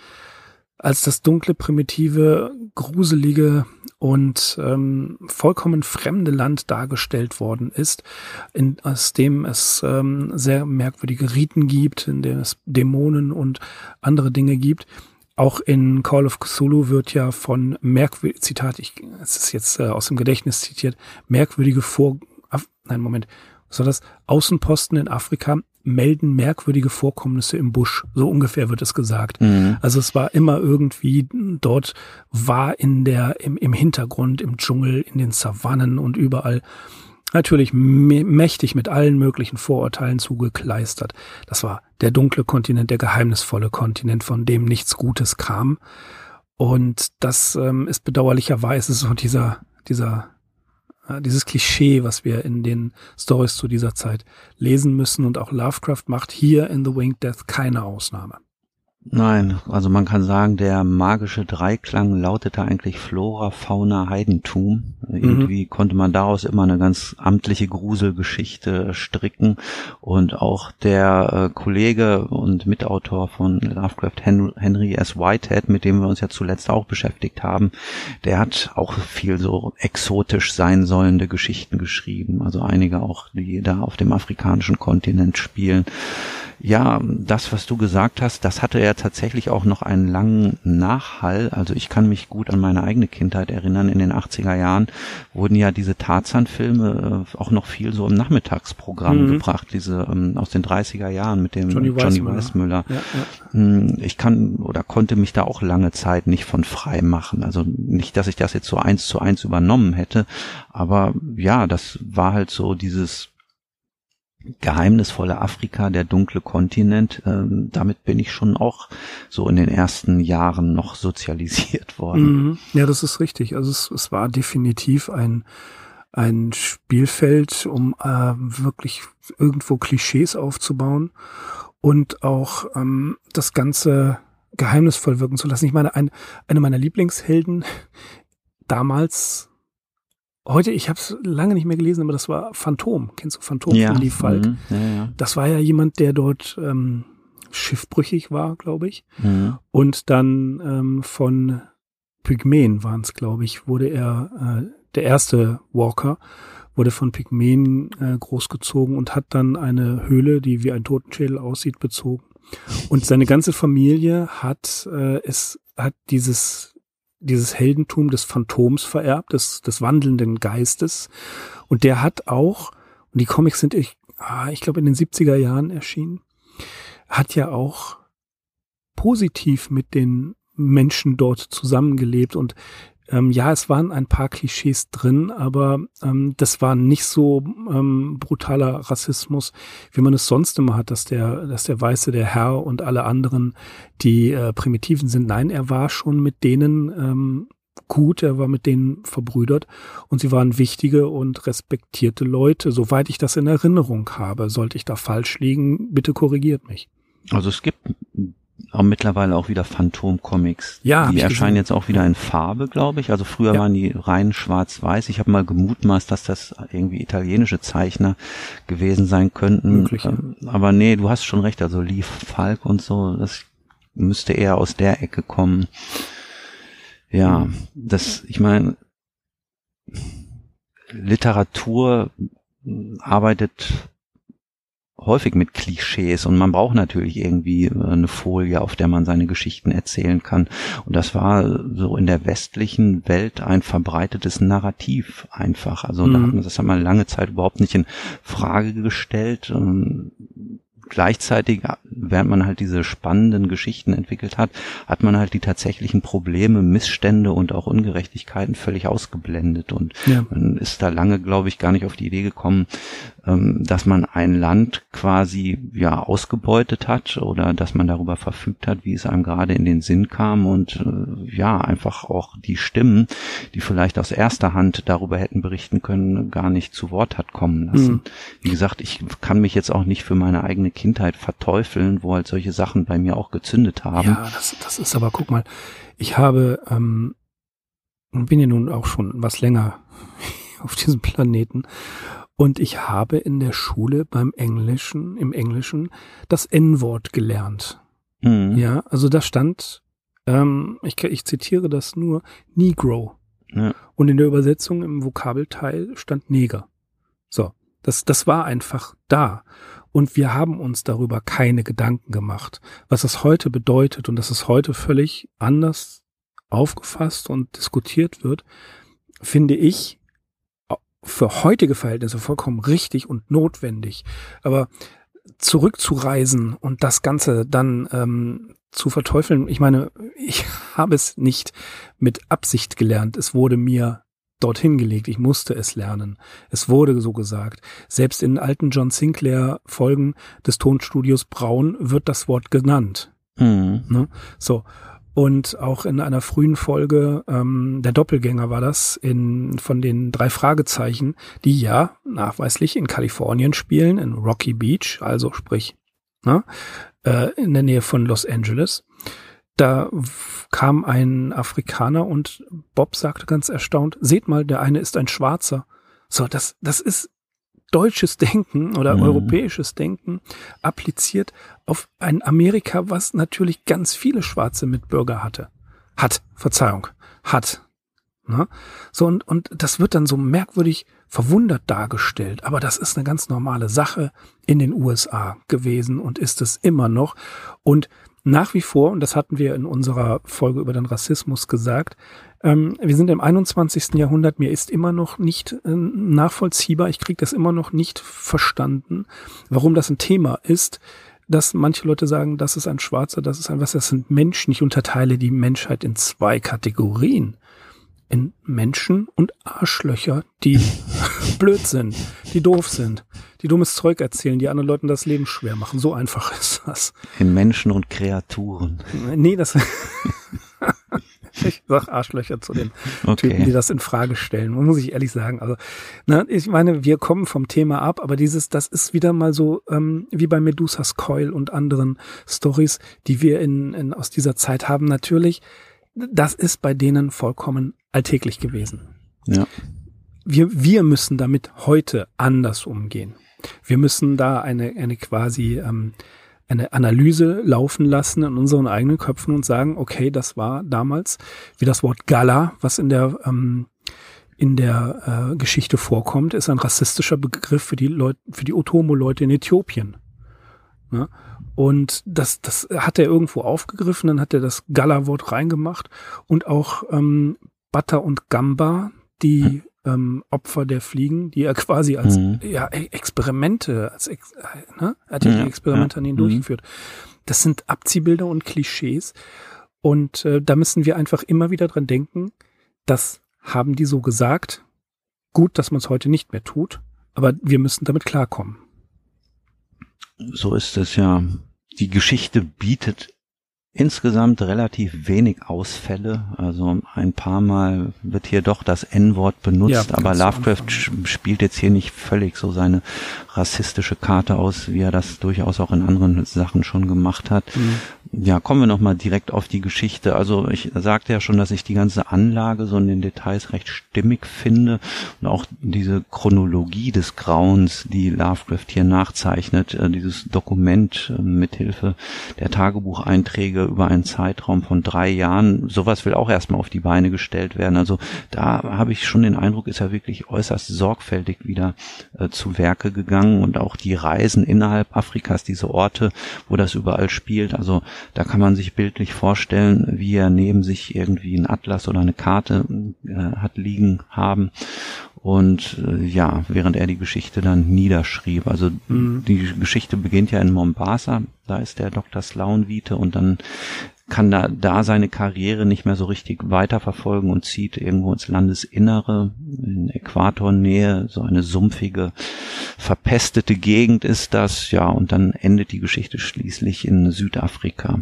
Speaker 3: als das dunkle, primitive, gruselige und ähm, vollkommen fremde Land dargestellt worden ist, in, aus dem es ähm, sehr merkwürdige Riten gibt, in dem es Dämonen und andere Dinge gibt. Auch in Call of Cthulhu wird ja von merkwürdig, Zitat, ich, es ist jetzt äh, aus dem Gedächtnis zitiert, merkwürdige Vor, nein, Moment, war das? Außenposten in Afrika melden merkwürdige Vorkommnisse im Busch. So ungefähr wird es gesagt. Mhm. Also es war immer irgendwie dort war in der, im, im Hintergrund, im Dschungel, in den Savannen und überall natürlich mächtig mit allen möglichen Vorurteilen zugekleistert. Das war der dunkle Kontinent, der geheimnisvolle Kontinent, von dem nichts Gutes kam. Und das ähm, ist bedauerlicherweise so dieser, dieser, äh, dieses Klischee, was wir in den Stories zu dieser Zeit lesen müssen. Und auch Lovecraft macht hier in The Winged Death keine Ausnahme.
Speaker 2: Nein, also man kann sagen, der magische Dreiklang lautete eigentlich Flora, Fauna, Heidentum. Mhm. Irgendwie konnte man daraus immer eine ganz amtliche Gruselgeschichte stricken. Und auch der äh, Kollege und Mitautor von Lovecraft, Henry S. Whitehead, mit dem wir uns ja zuletzt auch beschäftigt haben, der hat auch viel so exotisch sein sollende Geschichten geschrieben. Also einige auch, die da auf dem afrikanischen Kontinent spielen. Ja, das, was du gesagt hast, das hatte ja tatsächlich auch noch einen langen Nachhall. Also ich kann mich gut an meine eigene Kindheit erinnern. In den 80er Jahren wurden ja diese Tarzan-Filme äh, auch noch viel so im Nachmittagsprogramm mhm. gebracht, diese ähm, aus den 30er Jahren mit dem Johnny, Johnny Weissmüller. Ja, ja. Hm, ich kann oder konnte mich da auch lange Zeit nicht von frei machen. Also nicht, dass ich das jetzt so eins zu eins übernommen hätte, aber ja, das war halt so dieses geheimnisvolle Afrika, der dunkle Kontinent, ähm, damit bin ich schon auch so in den ersten Jahren noch sozialisiert worden.
Speaker 3: Mhm. Ja, das ist richtig. Also es, es war definitiv ein, ein Spielfeld, um äh, wirklich irgendwo Klischees aufzubauen und auch ähm, das Ganze geheimnisvoll wirken zu lassen. Ich meine, ein, eine meiner Lieblingshelden damals Heute, ich habe es lange nicht mehr gelesen, aber das war Phantom. Kennst du Phantom
Speaker 2: ja.
Speaker 3: von Lee Falk?
Speaker 2: Mhm. Ja, ja.
Speaker 3: Das war ja jemand, der dort ähm, schiffbrüchig war, glaube ich. Mhm. Und dann ähm, von Pygmäen waren es, glaube ich, wurde er äh, der erste Walker, wurde von Pygmäen äh, großgezogen und hat dann eine Höhle, die wie ein Totenschädel aussieht, bezogen. Und seine ganze Familie hat äh, es hat dieses dieses Heldentum des Phantoms vererbt, des, des wandelnden Geistes. Und der hat auch, und die Comics sind, ich, ah, ich glaube, in den 70er Jahren erschienen, hat ja auch positiv mit den Menschen dort zusammengelebt und ähm, ja, es waren ein paar Klischees drin, aber ähm, das war nicht so ähm, brutaler Rassismus, wie man es sonst immer hat, dass der, dass der Weiße der Herr und alle anderen die äh, Primitiven sind. Nein, er war schon mit denen ähm, gut, er war mit denen verbrüdert und sie waren wichtige und respektierte Leute, soweit ich das in Erinnerung habe. Sollte ich da falsch liegen, bitte korrigiert mich.
Speaker 2: Also es gibt auch mittlerweile auch wieder Phantom-Comics.
Speaker 3: Ja,
Speaker 2: die erscheinen jetzt auch wieder in Farbe, glaube ich. Also früher ja. waren die rein schwarz-weiß. Ich habe mal gemutmaßt, dass das irgendwie italienische Zeichner gewesen sein könnten.
Speaker 3: Möglich,
Speaker 2: ähm, Aber nee, du hast schon recht. Also Leaf Falk und so, das müsste eher aus der Ecke kommen. Ja, das, ich meine, Literatur arbeitet häufig mit Klischees und man braucht natürlich irgendwie äh, eine Folie, auf der man seine Geschichten erzählen kann. Und das war so in der westlichen Welt ein verbreitetes Narrativ einfach. Also mhm. das hat man lange Zeit überhaupt nicht in Frage gestellt. Gleichzeitig, während man halt diese spannenden Geschichten entwickelt hat, hat man halt die tatsächlichen Probleme, Missstände und auch Ungerechtigkeiten völlig ausgeblendet. Und ja. man ist da lange, glaube ich, gar nicht auf die Idee gekommen, ähm, dass man ein Land quasi ja ausgebeutet hat oder dass man darüber verfügt hat, wie es einem gerade in den Sinn kam und äh, ja, einfach auch die Stimmen, die vielleicht aus erster Hand darüber hätten berichten können, gar nicht zu Wort hat kommen lassen. Mhm. Wie gesagt, ich kann mich jetzt auch nicht für meine eigene Kindheit verteufeln, wo halt solche Sachen bei mir auch gezündet haben.
Speaker 3: Ja, das, das ist aber, guck mal, ich habe, ähm, bin ja nun auch schon was länger auf diesem Planeten und ich habe in der Schule beim Englischen, im Englischen, das N-Wort gelernt. Mhm. Ja, also da stand, ähm, ich, ich zitiere das nur, Negro. Ja. Und in der Übersetzung im Vokabelteil stand Neger. Das, das war einfach da. Und wir haben uns darüber keine Gedanken gemacht, was es heute bedeutet und dass es heute völlig anders aufgefasst und diskutiert wird, finde ich für heutige Verhältnisse vollkommen richtig und notwendig. Aber zurückzureisen und das Ganze dann ähm, zu verteufeln, ich meine, ich habe es nicht mit Absicht gelernt. Es wurde mir dorthin gelegt. Ich musste es lernen. Es wurde so gesagt. Selbst in alten John Sinclair Folgen des Tonstudios Braun wird das Wort genannt. Mhm. Ne? So. Und auch in einer frühen Folge, ähm, der Doppelgänger war das, in, von den drei Fragezeichen, die ja nachweislich in Kalifornien spielen, in Rocky Beach, also sprich, ne, äh, in der Nähe von Los Angeles. Da kam ein Afrikaner und Bob sagte ganz erstaunt, seht mal, der eine ist ein Schwarzer. So, das, das ist deutsches Denken oder mhm. europäisches Denken appliziert auf ein Amerika, was natürlich ganz viele schwarze Mitbürger hatte. Hat, Verzeihung, hat. Ne? So, und, und das wird dann so merkwürdig verwundert dargestellt. Aber das ist eine ganz normale Sache in den USA gewesen und ist es immer noch. Und nach wie vor, und das hatten wir in unserer Folge über den Rassismus gesagt, ähm, wir sind im 21. Jahrhundert, mir ist immer noch nicht äh, nachvollziehbar, ich kriege das immer noch nicht verstanden, warum das ein Thema ist, dass manche Leute sagen, das ist ein Schwarzer, das ist ein was, das sind Menschen. Ich unterteile die Menschheit in zwei Kategorien in Menschen und Arschlöcher, die blöd sind, die doof sind, die dummes Zeug erzählen, die anderen Leuten das Leben schwer machen. So einfach ist das.
Speaker 2: In Menschen und Kreaturen.
Speaker 3: Nee, das. ich sag Arschlöcher zu den okay. Typen, die das in Frage stellen. Muss ich ehrlich sagen. Also, na, ich meine, wir kommen vom Thema ab, aber dieses, das ist wieder mal so ähm, wie bei Medusas Coil und anderen Stories, die wir in, in aus dieser Zeit haben. Natürlich das ist bei denen vollkommen alltäglich gewesen.
Speaker 2: Ja.
Speaker 3: Wir, wir müssen damit heute anders umgehen. Wir müssen da eine, eine quasi ähm, eine Analyse laufen lassen in unseren eigenen Köpfen und sagen, okay, das war damals wie das Wort Gala, was in der ähm, in der äh, Geschichte vorkommt, ist ein rassistischer Begriff für die Leute, für die Otomo-Leute in Äthiopien. Ja? Und das, das hat er irgendwo aufgegriffen, dann hat er das Gala-Wort reingemacht und auch ähm, Bata und Gamba, die ähm, Opfer der Fliegen, die er quasi als mhm. ja, e-, Experimente, als Ex, ne? er hat ja, die Experimente ja. an ihnen mhm. durchgeführt. Das sind Abziehbilder und Klischees. Und äh, da müssen wir einfach immer wieder dran denken, das haben die so gesagt. Gut, dass man es heute nicht mehr tut, aber wir müssen damit klarkommen.
Speaker 2: So ist es ja. Die Geschichte bietet insgesamt relativ wenig Ausfälle. Also ein paar Mal wird hier doch das N-Wort benutzt, ja, aber Lovecraft spielt jetzt hier nicht völlig so seine rassistische Karte aus, wie er das durchaus auch in anderen Sachen schon gemacht hat. Mhm. Ja, kommen wir nochmal direkt auf die Geschichte. Also ich sagte ja schon, dass ich die ganze Anlage so in den Details recht stimmig finde und auch diese Chronologie des Grauens, die Lovecraft hier nachzeichnet, äh, dieses Dokument äh, mithilfe der Tagebucheinträge über einen Zeitraum von drei Jahren, sowas will auch erstmal auf die Beine gestellt werden. Also da habe ich schon den Eindruck, ist er wirklich äußerst sorgfältig wieder äh, zu Werke gegangen und auch die Reisen innerhalb Afrikas, diese Orte, wo das überall spielt. Also da kann man sich bildlich vorstellen, wie er neben sich irgendwie ein Atlas oder eine Karte äh, hat liegen haben und äh, ja, während er die Geschichte dann niederschrieb. Also mhm. die Geschichte beginnt ja in Mombasa, da ist der Dr. Slaunvite und dann kann da, da seine Karriere nicht mehr so richtig weiterverfolgen und zieht irgendwo ins Landesinnere, in Äquatornähe, so eine sumpfige, verpestete Gegend ist das, ja, und dann endet die Geschichte schließlich in Südafrika.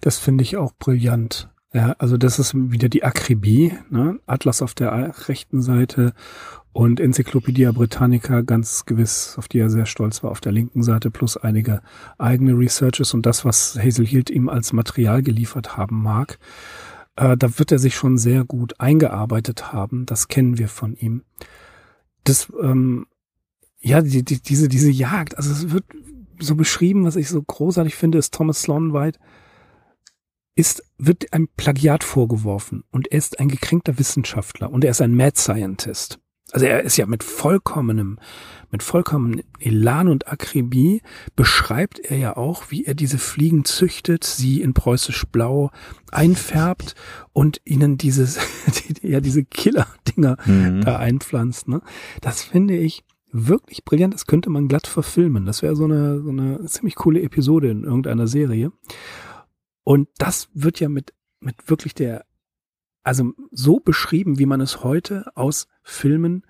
Speaker 3: Das finde ich auch brillant. Ja, also das ist wieder die Akribie, ne? Atlas auf der rechten Seite und Enzyklopädie Britannica ganz gewiss, auf die er sehr stolz war, auf der linken Seite, plus einige eigene Researches und das, was Hazel Hilt ihm als Material geliefert haben mag. Äh, da wird er sich schon sehr gut eingearbeitet haben, das kennen wir von ihm. Das, ähm, ja, die, die, diese, diese Jagd, also es wird so beschrieben, was ich so großartig finde, ist Thomas Sloan White, ist, wird ein Plagiat vorgeworfen und er ist ein gekränkter Wissenschaftler und er ist ein Mad Scientist. Also er ist ja mit vollkommenem, mit vollkommenem Elan und Akribie beschreibt er ja auch, wie er diese Fliegen züchtet, sie in preußisch blau einfärbt und ihnen dieses, ja, diese Killer-Dinger mhm. da einpflanzt, ne? Das finde ich wirklich brillant. Das könnte man glatt verfilmen. Das wäre so eine, so eine ziemlich coole Episode in irgendeiner Serie. Und das wird ja mit, mit wirklich der also so beschrieben, wie man es heute aus Filmen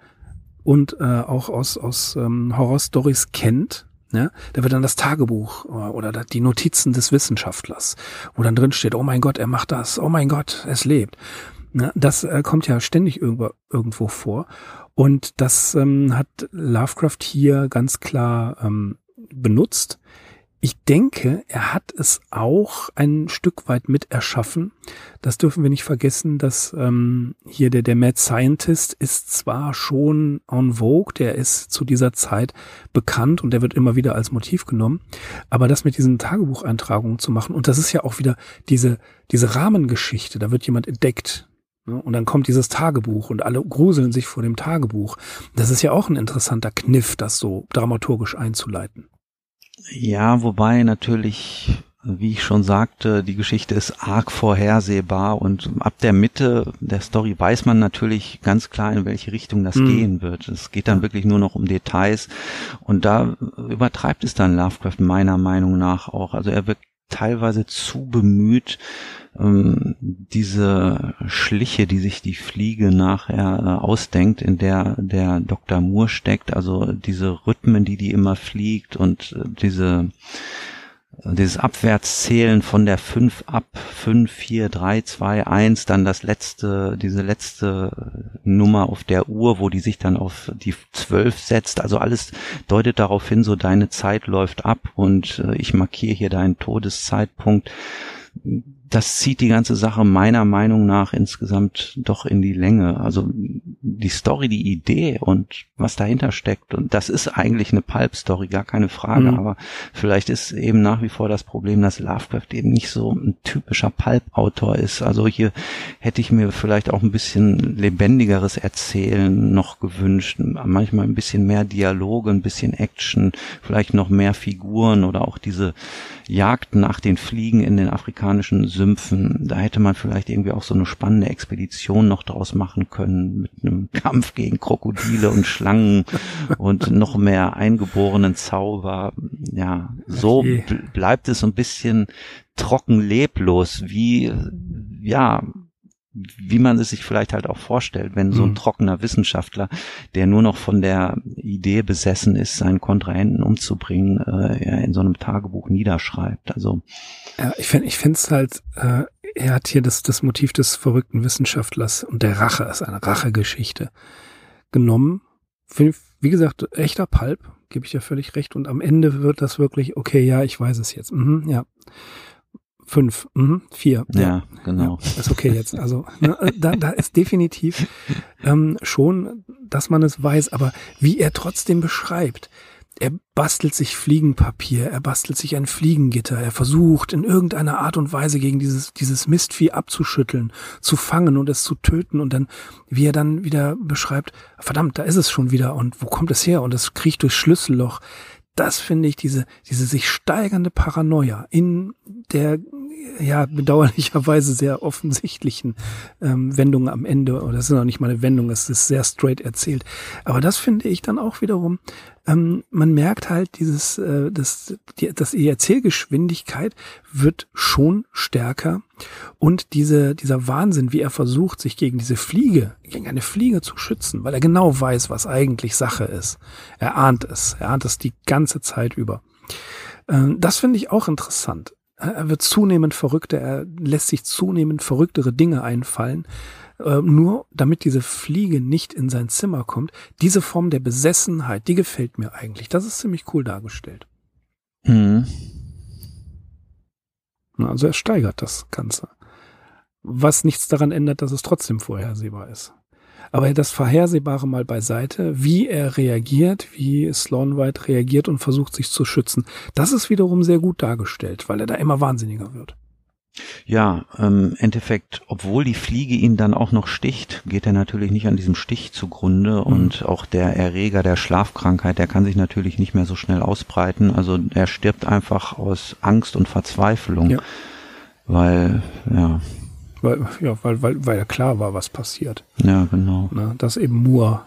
Speaker 3: und äh, auch aus, aus ähm, Horrorstories kennt. Ja, da wird dann das Tagebuch oder die Notizen des Wissenschaftlers, wo dann drin steht, oh mein Gott, er macht das, oh mein Gott, es lebt. Ja, das äh, kommt ja ständig irgendwo, irgendwo vor. Und das ähm, hat Lovecraft hier ganz klar ähm, benutzt. Ich denke, er hat es auch ein Stück weit mit erschaffen. Das dürfen wir nicht vergessen, dass ähm, hier der, der Mad Scientist ist zwar schon en vogue, der ist zu dieser Zeit bekannt und der wird immer wieder als Motiv genommen, aber das mit diesen Tagebucheintragungen zu machen, und das ist ja auch wieder diese, diese Rahmengeschichte, da wird jemand entdeckt, ne, und dann kommt dieses Tagebuch und alle gruseln sich vor dem Tagebuch. Das ist ja auch ein interessanter Kniff, das so dramaturgisch einzuleiten.
Speaker 2: Ja, wobei natürlich, wie ich schon sagte, die Geschichte ist arg vorhersehbar und ab der Mitte der Story weiß man natürlich ganz klar, in welche Richtung das mhm. gehen wird. Es geht dann wirklich nur noch um Details und da übertreibt es dann Lovecraft meiner Meinung nach auch. Also er wird teilweise zu bemüht, ähm, diese Schliche, die sich die Fliege nachher äh, ausdenkt, in der der Dr. Moore steckt, also diese Rhythmen, die die immer fliegt und äh, diese dieses Abwärtszählen von der 5 ab 5, 4, 3, 2, 1, dann das letzte, diese letzte Nummer auf der Uhr, wo die sich dann auf die 12 setzt. Also alles deutet darauf hin, so deine Zeit läuft ab und ich markiere hier deinen Todeszeitpunkt das zieht die ganze Sache meiner Meinung nach insgesamt doch in die Länge. Also die Story, die Idee und was dahinter steckt. Und das ist eigentlich eine Pulp-Story, gar keine Frage. Mhm. Aber vielleicht ist eben nach wie vor das Problem, dass Lovecraft eben nicht so ein typischer Pulp-Autor ist. Also hier hätte ich mir vielleicht auch ein bisschen lebendigeres Erzählen noch gewünscht. Manchmal ein bisschen mehr Dialoge, ein bisschen Action, vielleicht noch mehr Figuren oder auch diese Jagd nach den Fliegen in den afrikanischen Sümpfen. Da hätte man vielleicht irgendwie auch so eine spannende Expedition noch draus machen können mit einem Kampf gegen Krokodile und Schlangen und noch mehr eingeborenen Zauber. Ja, so okay. bleibt es so ein bisschen trocken leblos, wie ja, wie man es sich vielleicht halt auch vorstellt, wenn so ein mhm. trockener Wissenschaftler, der nur noch von der Idee besessen ist, seinen Kontrahenten umzubringen, äh, in so einem Tagebuch niederschreibt. Also
Speaker 3: ja, ich finde, ich finde es halt, äh, er hat hier das, das Motiv des verrückten Wissenschaftlers und der Rache ist eine Rachegeschichte genommen. Wie gesagt, echter Pulp, gebe ich dir völlig recht. Und am Ende wird das wirklich, okay, ja, ich weiß es jetzt. Mhm, ja fünf, mhm, vier.
Speaker 2: Ja, ja genau.
Speaker 3: Ja, ist okay jetzt. Also ne, da, da ist definitiv ähm, schon, dass man es weiß, aber wie er trotzdem beschreibt, er bastelt sich Fliegenpapier, er bastelt sich ein Fliegengitter, er versucht in irgendeiner Art und Weise gegen dieses, dieses Mistvieh abzuschütteln, zu fangen und es zu töten und dann, wie er dann wieder beschreibt, verdammt, da ist es schon wieder und wo kommt es her und es kriecht durchs Schlüsselloch. Das finde ich, diese, diese sich steigernde Paranoia in der ja bedauerlicherweise sehr offensichtlichen ähm, Wendungen am Ende, oder das ist noch nicht mal eine Wendung, es ist sehr straight erzählt. Aber das finde ich dann auch wiederum, ähm, man merkt halt dieses, äh, das, die, das die Erzählgeschwindigkeit wird schon stärker und diese, dieser Wahnsinn, wie er versucht, sich gegen diese Fliege, gegen eine Fliege zu schützen, weil er genau weiß, was eigentlich Sache ist. Er ahnt es, er ahnt es die ganze Zeit über. Ähm, das finde ich auch interessant. Er wird zunehmend verrückter, er lässt sich zunehmend verrücktere Dinge einfallen, äh, nur damit diese Fliege nicht in sein Zimmer kommt. Diese Form der Besessenheit, die gefällt mir eigentlich. Das ist ziemlich cool dargestellt. Mhm. Also er steigert das Ganze. Was nichts daran ändert, dass es trotzdem vorhersehbar ist. Aber das Vorhersehbare mal beiseite, wie er reagiert, wie Sloan White reagiert und versucht sich zu schützen, das ist wiederum sehr gut dargestellt, weil er da immer wahnsinniger wird.
Speaker 2: Ja, ähm, Endeffekt, obwohl die Fliege ihn dann auch noch sticht, geht er natürlich nicht an diesem Stich zugrunde mhm. und auch der Erreger der Schlafkrankheit, der kann sich natürlich nicht mehr so schnell ausbreiten. Also er stirbt einfach aus Angst und Verzweiflung, ja. weil ja
Speaker 3: weil, ja, weil, weil, weil klar war, was passiert.
Speaker 2: Ja, genau.
Speaker 3: Ne, dass eben Moore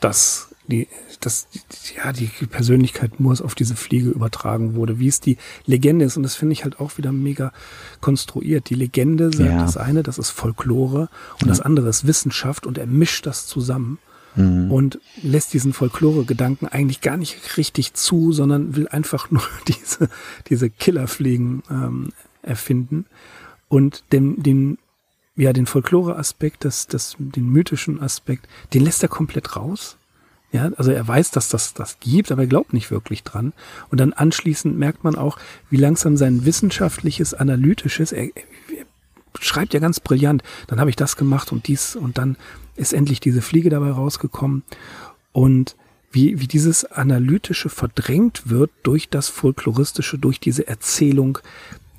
Speaker 3: das die, das, ja, die Persönlichkeit Moors auf diese Fliege übertragen wurde, wie es die Legende ist. Und das finde ich halt auch wieder mega konstruiert. Die Legende sagt
Speaker 2: Ja.
Speaker 3: das eine, das ist Folklore und
Speaker 2: Ja.
Speaker 3: das andere ist Wissenschaft und er mischt das zusammen
Speaker 2: Mhm.
Speaker 3: und lässt diesen Folklore-Gedanken eigentlich gar nicht richtig zu, sondern will einfach nur diese, diese Killerfliegen ähm, erfinden und den, den, ja, den Folklore-Aspekt, das, das, den mythischen Aspekt, den lässt er komplett raus. Ja, also er weiß, dass das das gibt, aber er glaubt nicht wirklich dran. Und dann anschließend merkt man auch, wie langsam sein wissenschaftliches, analytisches, er, er schreibt ja ganz brillant, dann habe ich das gemacht und dies und dann ist endlich diese Fliege dabei rausgekommen und wie, wie dieses analytische verdrängt wird durch das folkloristische, durch diese Erzählung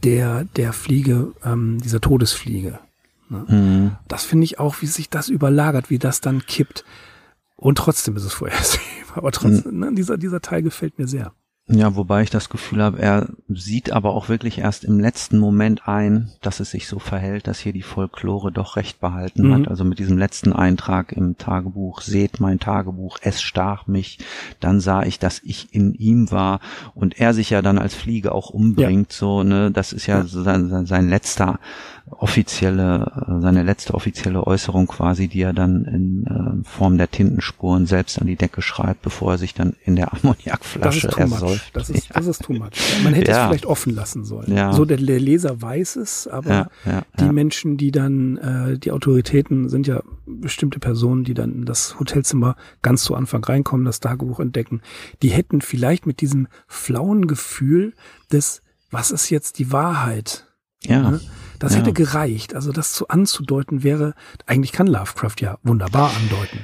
Speaker 3: der, der Fliege, ähm, dieser Todesfliege.
Speaker 2: Mhm.
Speaker 3: Das finde ich auch, wie sich das überlagert, wie das dann kippt. Und trotzdem ist es vorhersehbar. Aber trotzdem, ne, dieser, dieser Teil gefällt mir sehr.
Speaker 2: Ja, wobei ich das Gefühl habe, er sieht aber auch wirklich erst im letzten Moment ein, dass es sich so verhält, dass hier die Folklore doch recht behalten
Speaker 3: Mhm.
Speaker 2: hat. Also mit diesem letzten Eintrag im Tagebuch, seht mein Tagebuch, es stach mich, dann sah ich, dass ich in ihm war und er sich ja dann als Fliege auch umbringt, so, ne, das ist ja,
Speaker 3: Ja.
Speaker 2: sein, sein, sein letzter offizielle, äh, seine letzte offizielle Äußerung quasi, die er dann in äh, Form der Tintenspuren selbst an die Decke schreibt, bevor er sich dann in der Ammoniakflasche ersäuft.
Speaker 3: Das ist, das ist too much. Man hätte
Speaker 2: Ja.
Speaker 3: es vielleicht offen lassen sollen.
Speaker 2: Ja.
Speaker 3: So, der, der Leser weiß es, aber
Speaker 2: ja,
Speaker 3: die. Menschen, die dann, äh, die Autoritäten sind ja bestimmte Personen, die dann in das Hotelzimmer ganz zu Anfang reinkommen, das Tagebuch entdecken, die hätten vielleicht mit diesem flauen Gefühl des, was ist jetzt die Wahrheit?
Speaker 2: ja.
Speaker 3: Ne? Das
Speaker 2: Ja.
Speaker 3: hätte gereicht. Also das zu anzudeuten wäre, eigentlich kann Lovecraft ja wunderbar andeuten.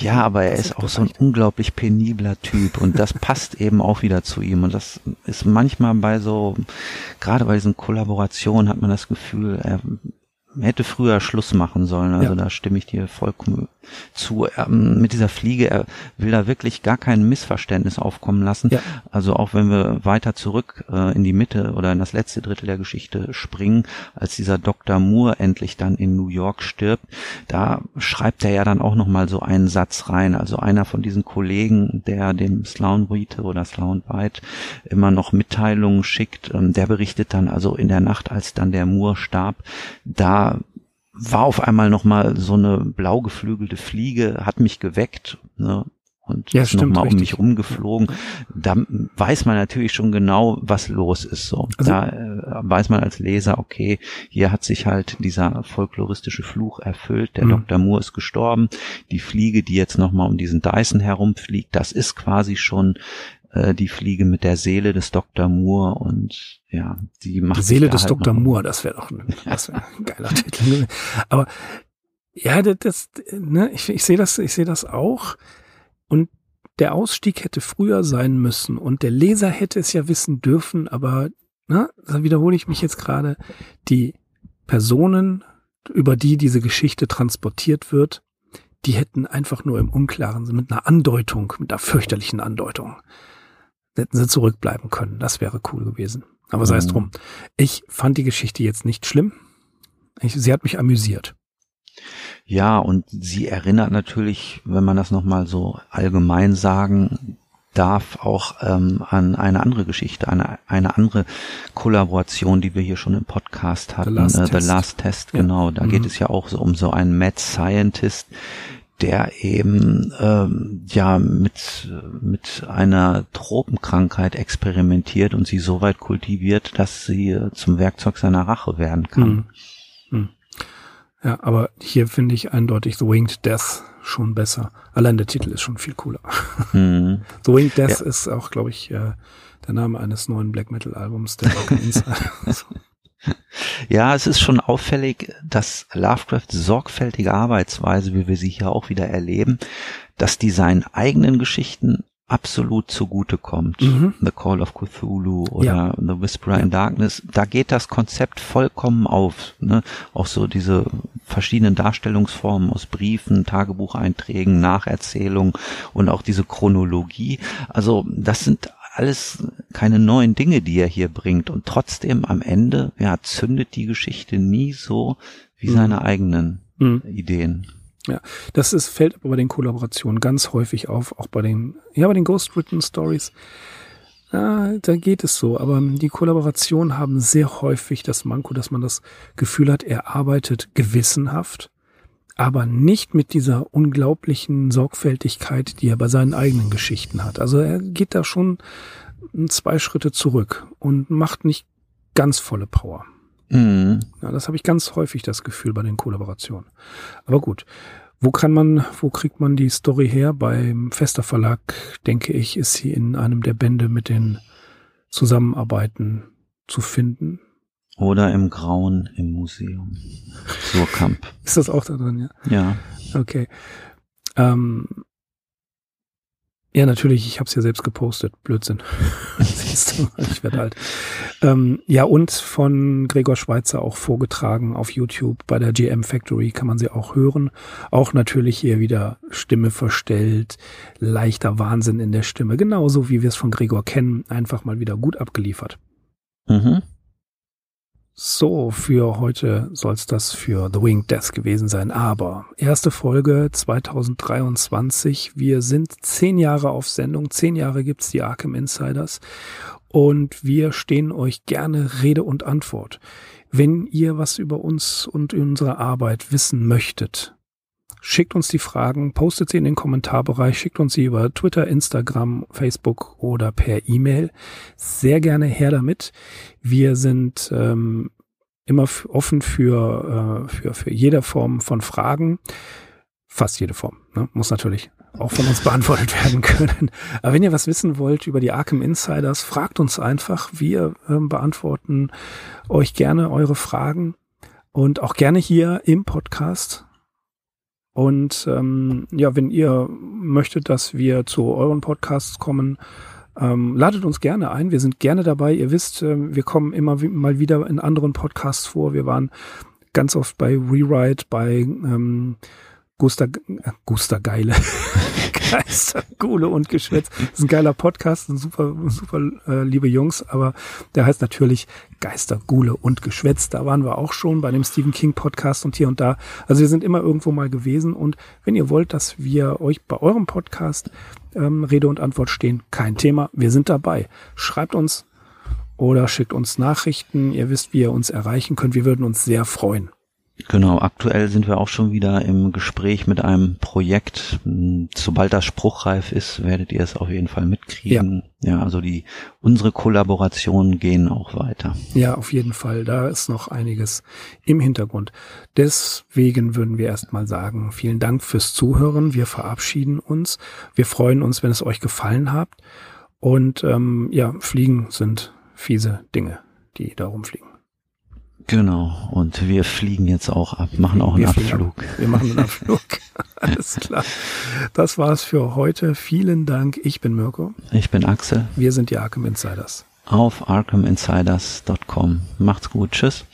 Speaker 2: Ja, aber er
Speaker 3: Das
Speaker 2: ist auch so ein unglaublich penibler Typ und das passt eben auch wieder zu ihm und das ist manchmal bei so, gerade bei diesen Kollaborationen hat man das Gefühl, er hätte früher Schluss machen sollen, also
Speaker 3: Ja.
Speaker 2: da stimme ich dir vollkommen zu. Ähm, mit dieser Fliege, er will da wirklich gar kein Missverständnis aufkommen lassen.
Speaker 3: Ja.
Speaker 2: Also auch wenn wir weiter zurück äh, in die Mitte oder in das letzte Drittel der Geschichte springen, als dieser Dr. Moore endlich dann in New York stirbt, da schreibt er ja dann auch noch mal so einen Satz rein. Also einer von diesen Kollegen, der dem Sloan White oder Sloan White immer noch Mitteilungen schickt, ähm, der berichtet dann also in der Nacht, als dann der Moore starb, da war auf einmal noch mal so eine blau geflügelte Fliege, hat mich geweckt, ne? Und
Speaker 3: Ja,
Speaker 2: ist noch
Speaker 3: stimmt,
Speaker 2: mal um mich rumgeflogen. Da weiß man natürlich schon genau, was los ist. So,
Speaker 3: Also-
Speaker 2: da äh, weiß man als Leser, okay, hier hat sich halt dieser folkloristische Fluch erfüllt. Der
Speaker 3: Mhm.
Speaker 2: Dr. Moore ist gestorben. Die Fliege, die jetzt noch mal um diesen Dyson herumfliegt, das ist quasi schon äh, die Fliege mit der Seele des Dr. Moore und ja, die macht
Speaker 3: Die Seele des
Speaker 2: halt
Speaker 3: Dr. Moore, das wäre doch ein, das wär ein geiler Titel. gewesen. Aber ja, das, das ne, ich, ich sehe das, ich sehe das auch. Und der Ausstieg hätte früher sein müssen und der Leser hätte es ja wissen dürfen, aber ne, da wiederhole ich mich jetzt gerade, die Personen, über die diese Geschichte transportiert wird, die hätten einfach nur im Unklaren, mit einer Andeutung, mit einer fürchterlichen Andeutung, hätten sie zurückbleiben können. Das wäre cool gewesen. Aber sei es
Speaker 2: Mhm.
Speaker 3: drum. Ich fand die Geschichte jetzt nicht schlimm. Ich, sie hat mich amüsiert.
Speaker 2: Ja, und sie erinnert natürlich, wenn man das nochmal so allgemein sagen darf, auch ähm, an eine andere Geschichte, eine, eine andere Kollaboration, die wir hier schon im Podcast hatten,
Speaker 3: Last
Speaker 2: äh, The
Speaker 3: Test.
Speaker 2: Last Test,
Speaker 3: Ja.
Speaker 2: genau. Da
Speaker 3: Mhm.
Speaker 2: geht es ja auch so um so einen Mad Scientist, der eben ähm, ja mit mit einer Tropenkrankheit experimentiert und sie so weit kultiviert, dass sie äh, zum Werkzeug seiner Rache werden kann.
Speaker 3: Hm. Hm. Ja, aber hier finde ich eindeutig The Winged Death schon besser. Allein der Titel ist schon viel cooler.
Speaker 2: Mhm.
Speaker 3: The Winged Death ist auch, glaube ich, äh, der Name eines neuen Black Metal Albums, der Rock Inside.
Speaker 2: Ja, es ist schon auffällig, dass Lovecraft sorgfältige Arbeitsweise, wie wir sie hier auch wieder erleben, dass die seinen eigenen Geschichten absolut zugute kommt.
Speaker 3: Mhm.
Speaker 2: The Call of Cthulhu oder
Speaker 3: Ja.
Speaker 2: The Whisperer in Darkness, da geht das Konzept vollkommen auf. Ne? Auch so diese verschiedenen Darstellungsformen aus Briefen, Tagebucheinträgen, Nacherzählungen und auch diese Chronologie. Also das sind alles keine neuen Dinge, die er hier bringt. Und trotzdem am Ende, ja, zündet die Geschichte nie so wie
Speaker 3: Mhm.
Speaker 2: seine eigenen
Speaker 3: Hm.
Speaker 2: Ideen.
Speaker 3: Ja, das ist, fällt aber bei den Kollaborationen ganz häufig auf, auch bei den, ja, bei den Ghostwritten Stories. Ja, da geht es so, aber die Kollaborationen haben sehr häufig das Manko, dass man das Gefühl hat, er arbeitet gewissenhaft, aber nicht mit dieser unglaublichen Sorgfältigkeit, die er bei seinen eigenen Geschichten hat. Also er geht da schon zwei Schritte zurück und macht nicht ganz volle Power. Mhm. Ja, das habe ich ganz häufig das Gefühl bei den Kollaborationen. Aber gut. Wo kann man, wo kriegt man die Story her? Beim Fester Verlag, denke ich, ist sie in einem der Bände mit den Zusammenarbeiten zu finden.
Speaker 2: Oder im Grauen im Museum. Surkamp.
Speaker 3: ist das auch da drin, ja?
Speaker 2: Ja.
Speaker 3: Okay. Ähm, ja, natürlich, ich habe es ja selbst gepostet. Blödsinn. Siehst du, ich werde alt. Ähm, ja, und von Gregor Schweitzer auch vorgetragen auf YouTube. Bei der GM Factory kann man sie auch hören. Auch natürlich hier wieder Stimme verstellt, leichter Wahnsinn in der Stimme. Genauso wie wir es von Gregor kennen. Einfach mal wieder gut abgeliefert. Mhm. So, für heute soll es das für The Winged Death gewesen sein. Aber erste Folge 2023. Wir sind zehn Jahre auf Sendung. Zehn Jahre gibt's die Arkham Insiders. Und wir stehen euch gerne Rede und Antwort. Wenn ihr was über uns und unsere Arbeit wissen möchtet, schickt uns die Fragen, postet sie in den Kommentarbereich, schickt uns sie über Twitter, Instagram, Facebook oder per E-Mail. Sehr gerne her damit. Wir sind ähm, immer offen für, äh, für, für jede Form von Fragen. Fast jede Form. Ne? Muss natürlich auch von uns beantwortet werden können. Aber wenn ihr was wissen wollt über die Arkham Insiders, fragt uns einfach. Wir äh, beantworten euch gerne eure Fragen und auch gerne hier im Podcast. Und ähm, ja, wenn ihr möchtet, dass wir zu euren Podcasts kommen, ähm, ladet uns gerne ein. Wir sind gerne dabei. Ihr wisst, äh, wir kommen immer mal wieder in anderen Podcasts vor. Wir waren ganz oft bei Rewrite, bei ähm, Guster, äh, Guster Geile. Geister, Gule und Geschwätz. Das ist ein geiler Podcast, ein super, super äh, liebe Jungs, aber der heißt natürlich Geister, Gule und Geschwätz. Da waren wir auch schon bei dem Stephen King Podcast und hier und da. Also wir sind immer irgendwo mal gewesen und wenn ihr wollt, dass wir euch bei eurem Podcast ähm, Rede und Antwort stehen, kein Thema. Wir sind dabei. Schreibt uns oder schickt uns Nachrichten. Ihr wisst, wie ihr uns erreichen könnt. Wir würden uns sehr freuen.
Speaker 2: Genau, aktuell sind wir auch schon wieder im Gespräch mit einem Projekt. Sobald das spruchreif ist, werdet ihr es auf jeden Fall mitkriegen. Ja, ja also die unsere Kollaborationen gehen auch weiter.
Speaker 3: Ja, auf jeden Fall. Da ist noch einiges im Hintergrund. Deswegen würden wir erstmal sagen, vielen Dank fürs Zuhören. Wir verabschieden uns. Wir freuen uns, wenn es euch gefallen hat. Und ähm, ja, Fliegen sind fiese Dinge, die da rumfliegen.
Speaker 2: Genau, und wir fliegen jetzt auch ab, machen auch einen Abflug.
Speaker 3: Ab. Wir machen einen Abflug. Alles klar. Das war's für heute. Vielen Dank. Ich bin Mirko.
Speaker 2: Ich bin Axel.
Speaker 3: Wir sind die Arkham Insiders.
Speaker 2: Auf arkhaminsiders.com. Macht's gut. Tschüss.